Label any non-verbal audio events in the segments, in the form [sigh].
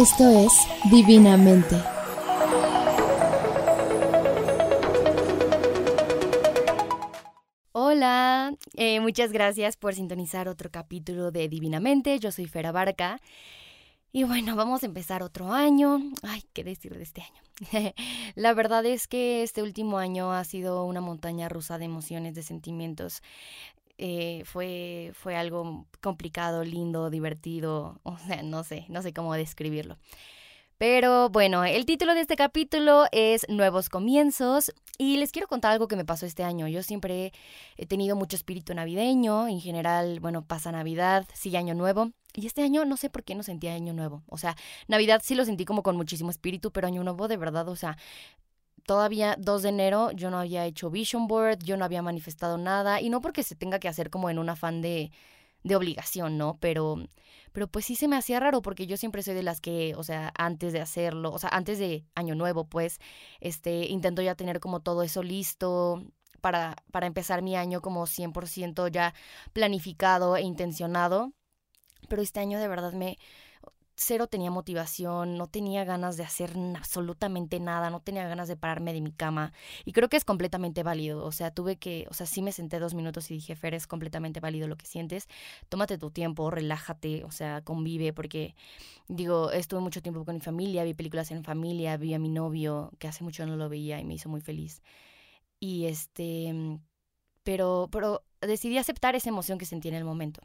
Esto es Divinamente. Hola, eh, muchas gracias por sintonizar otro capítulo de Divinamente. Yo soy Fera Barca. Y bueno, vamos a empezar otro año. Ay, qué decir de este año. [laughs] La verdad es que este último año ha sido una montaña rusa de emociones, de sentimientos. Eh, fue, fue algo complicado, lindo, divertido, [laughs] o sea, no sé, no sé cómo describirlo. Pero bueno, el título de este capítulo es Nuevos Comienzos y les quiero contar algo que me pasó este año. Yo siempre he tenido mucho espíritu navideño, en general, bueno, pasa Navidad, sigue Año Nuevo. Y este año no sé por qué no sentía Año Nuevo. O sea, Navidad sí lo sentí como con muchísimo espíritu, pero Año Nuevo de verdad, o sea, todavía 2 de enero yo no había hecho vision board, yo no había manifestado nada, y no porque se tenga que hacer como en un afán de, de obligación, ¿no? Pero, pero pues sí se me hacía raro porque yo siempre soy de las que, o sea, antes de hacerlo, o sea, antes de Año Nuevo, pues, este, intento ya tener como todo eso listo, para, para, empezar mi año como 100% ya planificado e intencionado. Pero este año de verdad me, cero tenía motivación, no tenía ganas de hacer absolutamente nada, no tenía ganas de pararme de mi cama. Y creo que es completamente válido. O sea, tuve que, o sea, sí me senté dos minutos y dije, Fer, es completamente válido lo que sientes. Tómate tu tiempo, relájate, o sea, convive, porque, digo, estuve mucho tiempo con mi familia, vi películas en familia, vi a mi novio, que hace mucho no lo veía y me hizo muy feliz. Y este, pero, pero decidí aceptar esa emoción que sentí en el momento.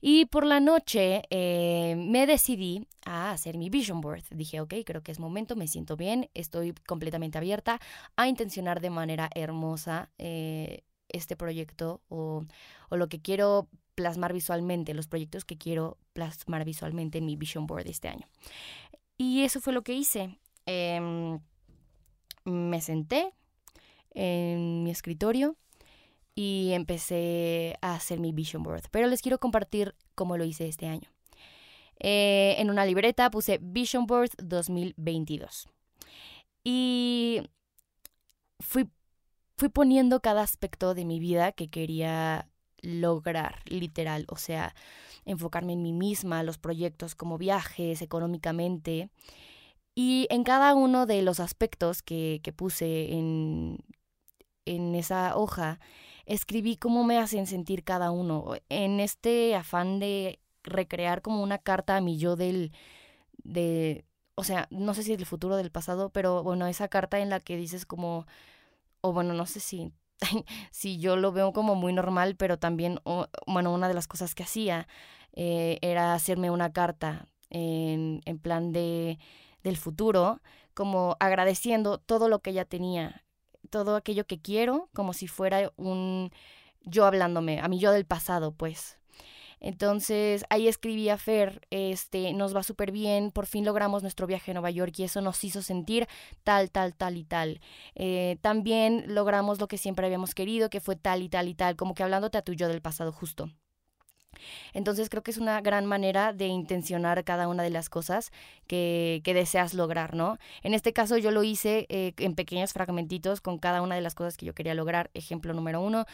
Y por la noche eh, me decidí a hacer mi vision board. Dije, ok, creo que es momento, me siento bien, estoy completamente abierta a intencionar de manera hermosa eh, este proyecto o, lo que quiero plasmar visualmente, los proyectos que quiero plasmar visualmente en mi vision board este año. Y eso fue lo que hice. Em, me senté en mi escritorio y empecé a hacer mi vision board. Pero les quiero compartir cómo lo hice este año. Eh, en una libreta puse Vision Board 2022. Y fui, fui poniendo cada aspecto de mi vida que quería lograr, literal. O sea, enfocarme en mí misma, los proyectos como viajes, económicamente. Y en cada uno de los aspectos que, que puse en, en esa hoja, escribí cómo me hacen sentir cada uno, en este afán de recrear como una carta a mi yo del, de, o sea, no sé si del futuro del pasado, pero bueno, esa carta en la que dices como, o bueno, no sé si, [laughs] si yo lo veo como muy normal, pero también, bueno, una de las cosas que hacía eh, era hacerme una carta en, en plan de del futuro, como agradeciendo todo lo que ya tenía, todo aquello que quiero como si fuera un yo hablándome, a mí yo del pasado, pues. Entonces ahí escribí a Fer, este, nos va súper bien, por fin logramos nuestro viaje a Nueva York y eso nos hizo sentir tal, tal, tal y tal. Eh, también logramos lo que siempre habíamos querido, que fue tal y tal y tal, como que hablándote a tu yo del pasado justo. Entonces creo que es una gran manera de intencionar cada una de las cosas que, que deseas lograr, ¿no? En este caso yo lo hice eh, en pequeños fragmentitos con cada una de las cosas que yo quería lograr. Ejemplo número uno,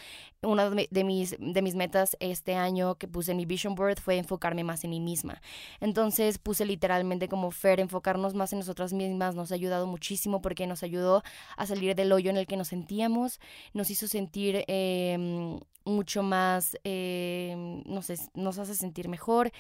una de mis, de mis metas este año que puse en mi vision board fue enfocarme más en mí misma. Entonces puse literalmente como Fer, enfocarnos más en nosotras mismas nos ha ayudado muchísimo porque nos ayudó a salir del hoyo en el que nos sentíamos, nos hizo sentir eh, mucho más, eh, no nos hace sentir mejor,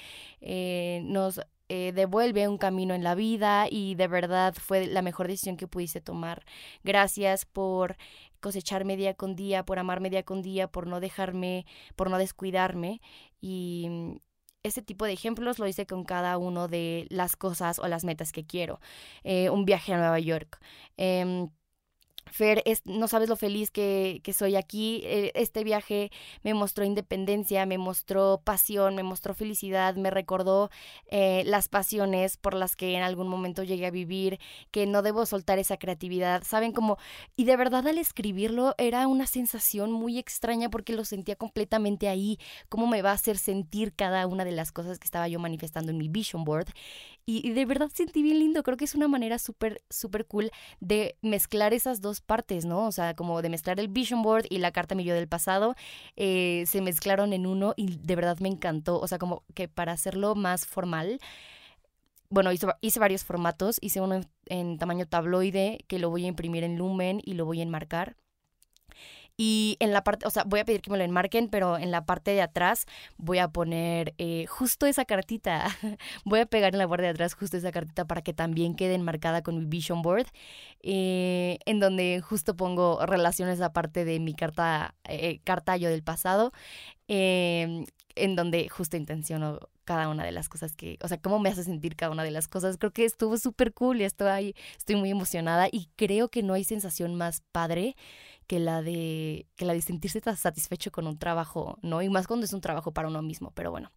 eh, nos eh, devuelve un camino en la vida y de verdad fue la mejor decisión que pudiste tomar. Gracias por cosecharme día con día, por amarme día con día, por no dejarme, por no descuidarme y mm, ese tipo de ejemplos lo hice con cada uno de las cosas o las metas que quiero. un viaje a Nueva York. Em, Fer, es, no sabes lo feliz que, que, soy aquí. Eh, este viaje me mostró independencia, me mostró pasión, me mostró felicidad, me recordó eh, las pasiones por las que en algún momento llegué a vivir, que no debo soltar esa creatividad. Saben cómo, y de verdad al escribirlo era una sensación muy extraña porque lo sentía completamente ahí, cómo me va a hacer sentir cada una de las cosas que estaba yo manifestando en mi vision board. Y, de verdad sentí bien lindo, creo que es una manera súper, súper cool de mezclar esas dos partes, ¿no? O sea, como de mezclar el vision board y la carta mi del pasado, eh, se mezclaron en uno y de verdad me encantó. O sea, como que para hacerlo más formal, bueno, hice, hice, varios formatos. Hice uno en, en, tamaño tabloide que lo voy a imprimir en lumen y lo voy a enmarcar. Y en la parte, o sea, voy a pedir que me lo enmarquen, pero en la parte de atrás voy a poner eh, justo esa cartita. [laughs] voy a pegar en la parte de atrás justo esa cartita para que también quede enmarcada con mi vision board, eh, en donde justo pongo relaciones aparte de mi carta, eh, cartallo del pasado, em, en donde justo intenciono cada una de las cosas que, o sea, cómo me hace sentir cada una de las cosas. Creo que estuvo súper cool y estoy, estoy muy emocionada y creo que no hay sensación más padre que la de que la de sentirse satisfecho con un trabajo, ¿no? Y más cuando es un trabajo para uno mismo, pero bueno.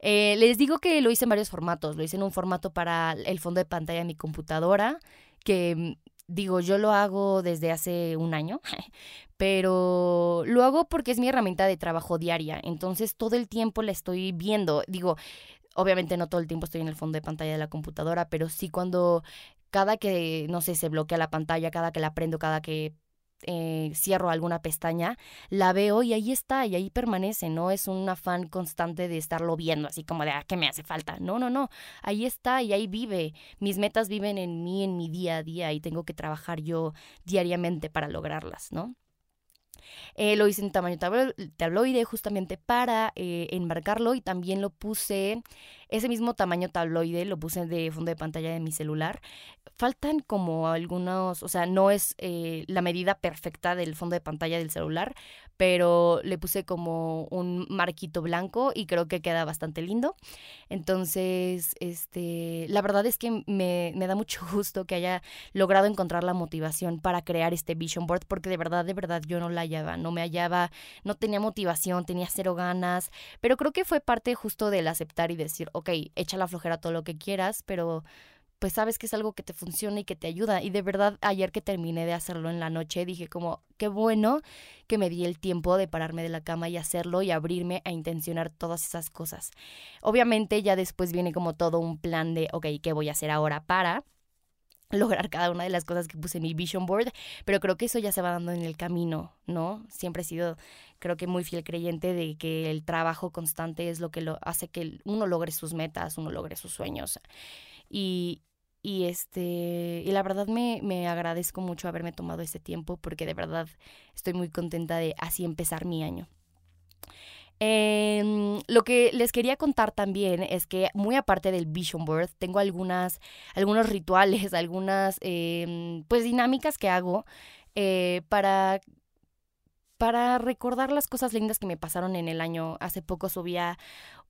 Eh, les digo que lo hice en varios formatos. Lo hice en un formato para el fondo de pantalla de mi computadora, que mm, digo, yo lo hago desde hace un año, [laughs] pero lo hago porque es mi herramienta de trabajo diaria. Entonces todo el tiempo la estoy viendo. Digo, obviamente no todo el tiempo estoy en el fondo de pantalla de la computadora, pero sí cuando cada que, no sé, se bloquea la pantalla, cada que la prendo, cada que eh, cierro alguna pestaña, la veo y ahí está, y ahí permanece, no es un afán constante de estarlo viendo, así como de, ah, ¿qué me hace falta? No, no, no, ahí está y ahí vive. Mis metas viven en mí, en mi día a día, y tengo que trabajar yo diariamente para lograrlas, ¿no? Eh, lo hice en tamaño tabloide justamente para eh, enmarcarlo y también lo puse, ese mismo tamaño tabloide lo puse de fondo de pantalla de mi celular. Faltan como algunos, o sea, no es eh, la medida perfecta del fondo de pantalla del celular, pero le puse como un marquito blanco y creo que queda bastante lindo. Entonces, este, la verdad es que me, me da mucho [laughs] gusto que haya logrado encontrar la motivación para crear este vision board, porque de verdad, de verdad yo no la hallaba, no me hallaba, no tenía motivación, tenía cero ganas, pero creo que fue parte justo del aceptar y decir, ok, echa la flojera todo lo que quieras, pero pues sabes que es algo que te funciona y que te ayuda. Y de verdad, ayer que terminé de hacerlo en la noche, dije como, qué bueno que me di el tiempo de pararme de la cama y hacerlo y abrirme a intencionar todas esas cosas. Obviamente ya después viene como todo un plan de, ok, ¿qué voy a hacer ahora para? Lograr cada una de las cosas que puse en mi vision board, pero creo que eso ya se va dando en el camino, ¿no? Siempre he sido, creo que muy fiel creyente de que el trabajo constante es lo que lo hace que uno logre sus metas, uno logre sus sueños. Y, y este, y la verdad me, me agradezco mucho haberme tomado ese tiempo porque de verdad estoy muy contenta de así empezar mi año. Em, lo que les quería contar también es que muy aparte del Vision Board, tengo algunas, algunos rituales, [laughs] algunas em, pues dinámicas que hago eh, para para recordar las cosas lindas que me pasaron en el año. Hace poco subía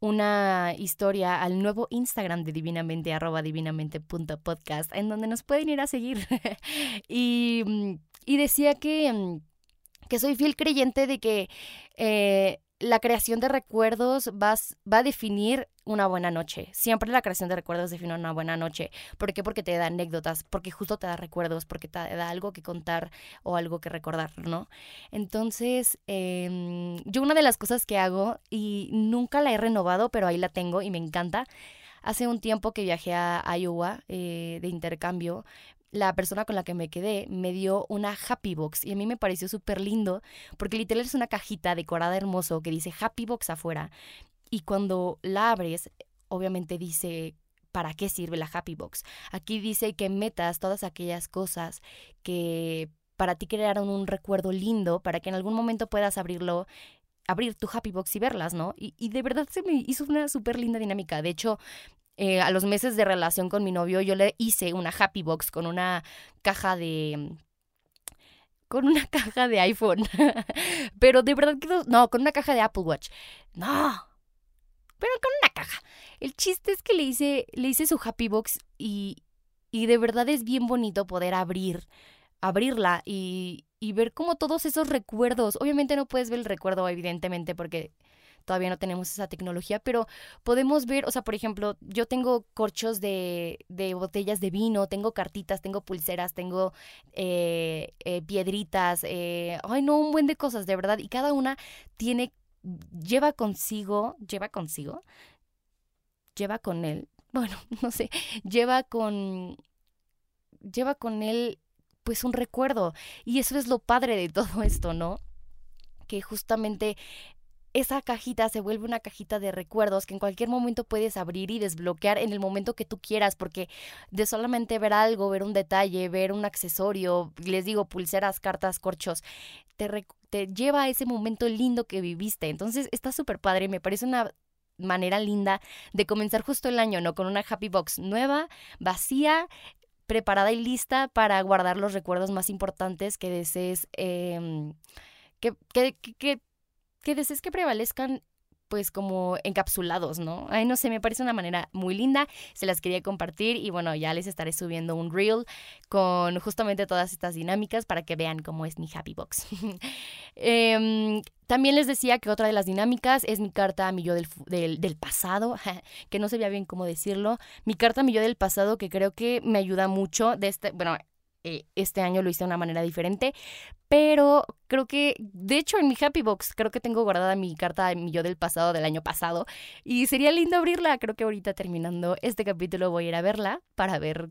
una historia al nuevo Instagram de Divinamente, arroba divinamente.podcast, en donde nos pueden ir a seguir. [laughs] y, y, decía que, que soy fiel creyente de que eh, la creación de recuerdos va, va a definir una buena noche. Siempre la creación de recuerdos define una buena noche. ¿Por qué? Porque te da anécdotas, porque justo te da recuerdos, porque te da algo que contar o algo que recordar, ¿no? Entonces, em, yo una de las cosas que hago, y nunca la he renovado, pero ahí la tengo y me encanta, hace un tiempo que viajé a Iowa eh, de intercambio, la persona con la que me quedé me dio una Happy Box y a mí me pareció súper lindo porque literal es una cajita decorada hermoso que dice Happy Box afuera y cuando la abres obviamente dice para qué sirve la Happy Box. Aquí dice que metas todas aquellas cosas que para ti crearon un recuerdo lindo para que en algún momento puedas abrirlo abrir tu Happy Box y verlas, ¿no? Y, y de verdad se me hizo una súper linda dinámica. De hecho, eh, a los meses de relación con mi novio, yo le hice una happy box con una caja de con una [laughs] caja de iPhone. [laughs] Pero de verdad que no, con una caja de Apple Watch. No. Pero con una caja. El chiste es que le hice le hice su Happy Box y y de verdad es bien bonito poder abrir abrirla y y ver como todos esos recuerdos. Obviamente no puedes ver el recuerdo evidentemente porque todavía no tenemos esa tecnología, pero podemos ver, o sea, por ejemplo, yo tengo corchos de, de botellas de vino, tengo cartitas, tengo pulseras, tengo eh, eh, piedritas, eh, ay no, un buen de cosas, de verdad, y cada una tiene, lleva consigo, lleva consigo, lleva con él, [laughs] bueno, no sé, lleva con, lleva con él pues un recuerdo. Y eso es lo padre de todo esto, ¿no? Que justamente esa cajita se vuelve una cajita de recuerdos que en cualquier momento puedes abrir y desbloquear en el momento que tú quieras, porque de solamente ver algo, ver un detalle, ver un accesorio, les digo, pulseras, cartas, corchos, te, te lleva a ese momento lindo que viviste. Entonces está súper padre, me parece una manera linda de comenzar justo el año, ¿no? Con una happy box nueva, vacía, preparada y lista para guardar los recuerdos más importantes que desees, em, que, que, que, que desees que prevalezcan pues como encapsulados, ¿no? Ay, no sé, me parece una manera muy linda, se las quería compartir y bueno, ya les estaré subiendo un reel con justamente todas estas dinámicas para que vean cómo es mi Happy Box. [laughs] Em, también les decía que otra de las dinámicas es mi carta a mi yo del, del, pasado, [laughs] que no sabía bien cómo decirlo. Mi carta a mi yo del pasado que creo que me ayuda mucho de este, bueno, eh, este año lo hice de una manera diferente, pero creo que, de hecho, en mi Happy Box, creo que tengo guardada mi carta de mi yo del pasado, del año pasado, y sería lindo abrirla. Creo que ahorita terminando este capítulo voy a ir a verla para ver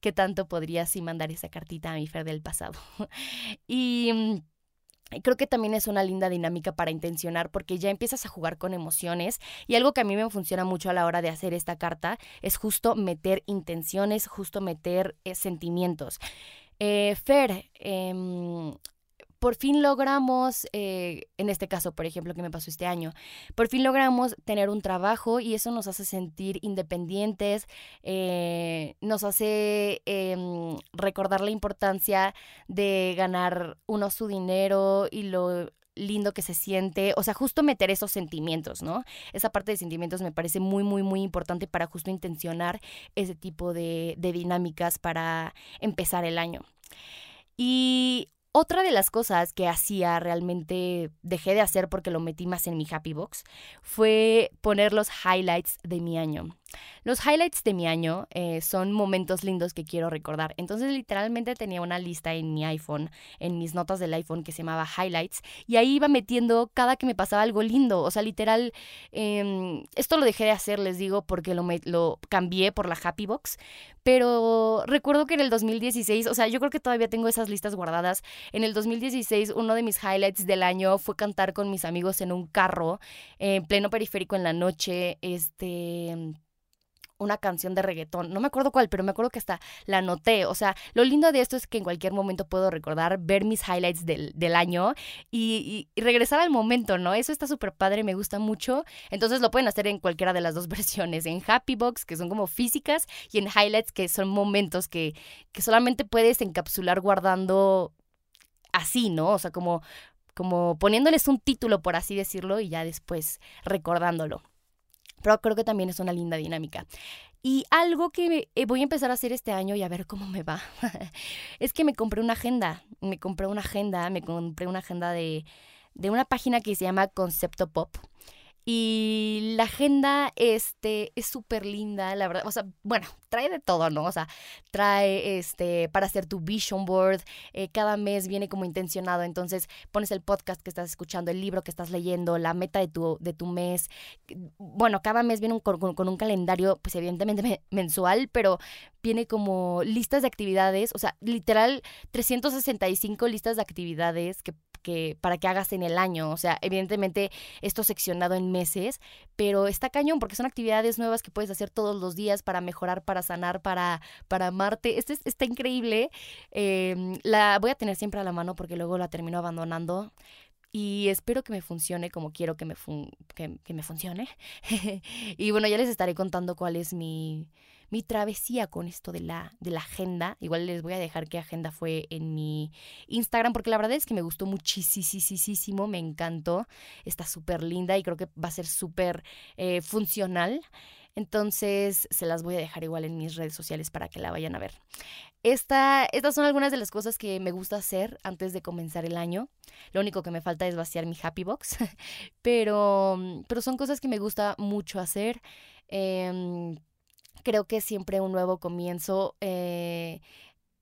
qué tanto podría así mandar esa cartita a mi Fer del pasado. [laughs] y mm, Creo que también es una linda dinámica para intencionar porque ya empiezas a jugar con emociones y algo que a mí me funciona mucho a la hora de hacer esta carta es justo meter intenciones, justo meter eh, sentimientos. Eh, Fer, eh, por fin logramos, eh, en este caso, por ejemplo, que me pasó este año, por fin logramos tener un trabajo y eso nos hace sentir independientes, eh, nos hace em, recordar la importancia de ganar uno su dinero y lo lindo que se siente, o sea, justo meter esos sentimientos, ¿no? Esa parte de sentimientos me parece muy, muy, muy importante para justo intencionar ese tipo de, de dinámicas para empezar el año. Y otra de las cosas que hacía realmente dejé de hacer porque lo metí más en mi happy box fue poner los highlights de mi año. Los highlights de mi año eh, son momentos lindos que quiero recordar. Entonces literalmente tenía una lista en mi iPhone, en mis notas del iPhone que se llamaba highlights y ahí iba metiendo cada que me pasaba algo lindo. O sea, literal, em, esto lo dejé de hacer, les digo, porque lo, lo cambié por la Happy Box. Pero recuerdo que en el 2016, o sea, yo creo que todavía tengo esas listas guardadas. En el 2016 uno de mis highlights del año fue cantar con mis amigos en un carro en pleno periférico en la noche. Este una canción de reggaetón, no me acuerdo cuál, pero me acuerdo que hasta la anoté. O sea, lo lindo de esto es que en cualquier momento puedo recordar, ver mis highlights del, año y, regresar al momento, ¿no? Eso está súper padre, me gusta mucho. Entonces lo pueden hacer en cualquiera de las dos [laughs] versiones, en Happy Box, que son como físicas, y en highlights, que son momentos que, que solamente puedes encapsular guardando así, ¿no? O sea, como, como poniéndoles un título, por así decirlo, y ya después recordándolo. Pero creo que también es una linda dinámica. Y algo que eh, voy a empezar a hacer este año y a ver cómo me va, [laughs] es que me compré una agenda. Me compré una agenda, me compré una agenda de, de una página que se llama Concepto Pop. Y la agenda este, es súper linda, la verdad. O sea, bueno, trae de todo, ¿no? O sea, trae este para hacer tu vision board. Eh, cada mes viene como intencionado. Entonces, pones el podcast que estás escuchando, el libro que estás leyendo, la meta de tu, de tu mes. Bueno, cada mes viene con, con, un calendario, pues evidentemente mensual, pero viene como listas de actividades. O sea, literal, 365 listas de actividades que para que hagas en el año. O sea, evidentemente esto seccionado en meses, pero está cañón porque son actividades nuevas que puedes hacer todos los días para mejorar, para sanar, para, para amarte. Este está increíble. Em, la voy a tener siempre a la mano porque luego la termino abandonando y espero que me funcione como quiero que me, que, que me funcione. [laughs] y bueno, ya les estaré contando cuál es mi, mi travesía con esto de la, de la agenda. Igual les voy a dejar qué agenda fue en mi Instagram, porque la verdad es que me gustó muchísimo, me encantó. Está súper linda y creo que va a ser súper eh, funcional. Entonces se las voy a dejar igual en mis redes sociales para que la vayan a ver. Esta, estas son algunas de las cosas que me gusta hacer antes de comenzar el año. Lo único que me falta es vaciar mi happy box, [laughs] pero, pero son cosas que me gusta mucho hacer. Eh, creo que siempre un nuevo comienzo eh,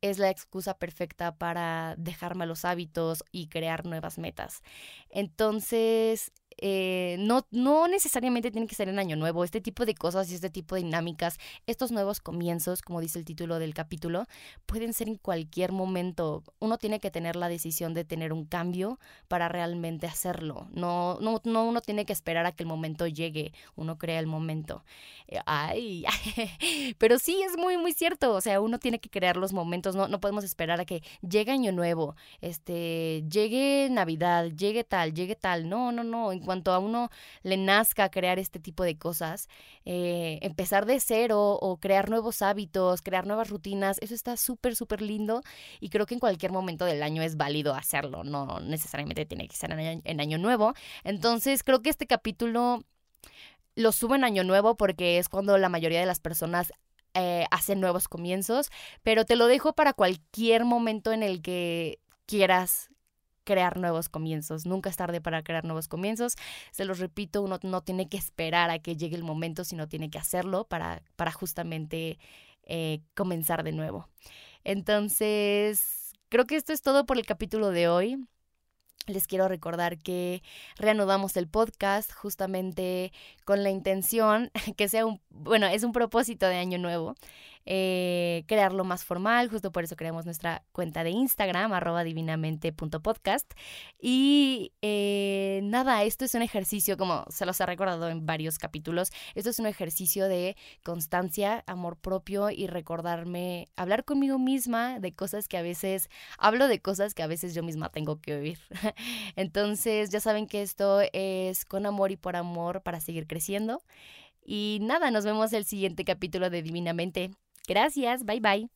es la excusa perfecta para dejar malos hábitos y crear nuevas metas. Entonces, eh, no, no necesariamente tiene que ser en Año Nuevo. Este tipo de cosas y este tipo de dinámicas, estos nuevos comienzos, como dice el título del capítulo, pueden ser en cualquier momento. Uno tiene que tener la decisión de tener un cambio para realmente hacerlo. No, no, no uno tiene que esperar a que el momento llegue. Uno crea el momento. Eh, ay, [laughs] pero sí es muy, muy cierto. O sea, uno tiene que crear los momentos. No, no podemos esperar a que llegue Año Nuevo, este, llegue Navidad, llegue tal, llegue tal. No, no, no cuanto a uno le nazca crear este tipo de cosas, eh, empezar de cero o crear nuevos hábitos, crear nuevas rutinas, eso está súper, súper lindo y creo que en cualquier momento del año es válido hacerlo, no necesariamente tiene que ser en año, nuevo. Entonces creo que este capítulo lo subo en año nuevo porque es cuando la mayoría de las personas eh, hacen nuevos comienzos, pero te lo dejo para cualquier momento en el que quieras crear nuevos comienzos. Nunca es tarde para crear nuevos comienzos. Se los repito, uno no tiene que esperar a que llegue el momento, sino tiene que hacerlo para, para justamente eh, comenzar de nuevo. Entonces, creo que esto es todo por el capítulo de hoy. Les quiero recordar que reanudamos el podcast justamente con la intención [laughs] que sea un, bueno, es un propósito de año nuevo, eh, crearlo más formal, justo por eso creamos nuestra cuenta de Instagram, arroba divinamente.podcast. Y eh, nada, esto es un ejercicio, como se los he recordado en varios capítulos, esto es un ejercicio de constancia, amor propio y recordarme, hablar conmigo misma de cosas que a veces, hablo de cosas que a veces yo misma tengo que oír. [laughs] Entonces ya saben que esto es con amor y por amor para seguir creciendo. Y nada, nos vemos el siguiente capítulo de Divinamente. Gracias, bye bye.